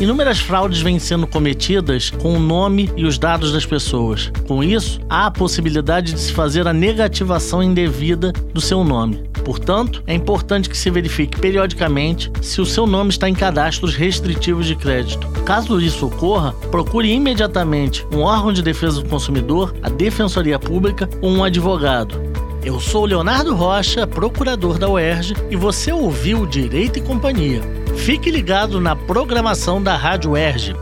Inúmeras fraudes vêm sendo cometidas com o nome e os dados das pessoas. Com isso, há a possibilidade de se fazer a negativação indevida do seu nome. Portanto, é importante que se verifique periodicamente se o seu nome está em cadastros restritivos de crédito. Caso isso ocorra, procure imediatamente um órgão de defesa do consumidor, a Defensoria Pública ou um advogado. Eu sou Leonardo Rocha, procurador da UERJ, e você ouviu Direito e Companhia. Fique ligado na programação da Rádio UERJ.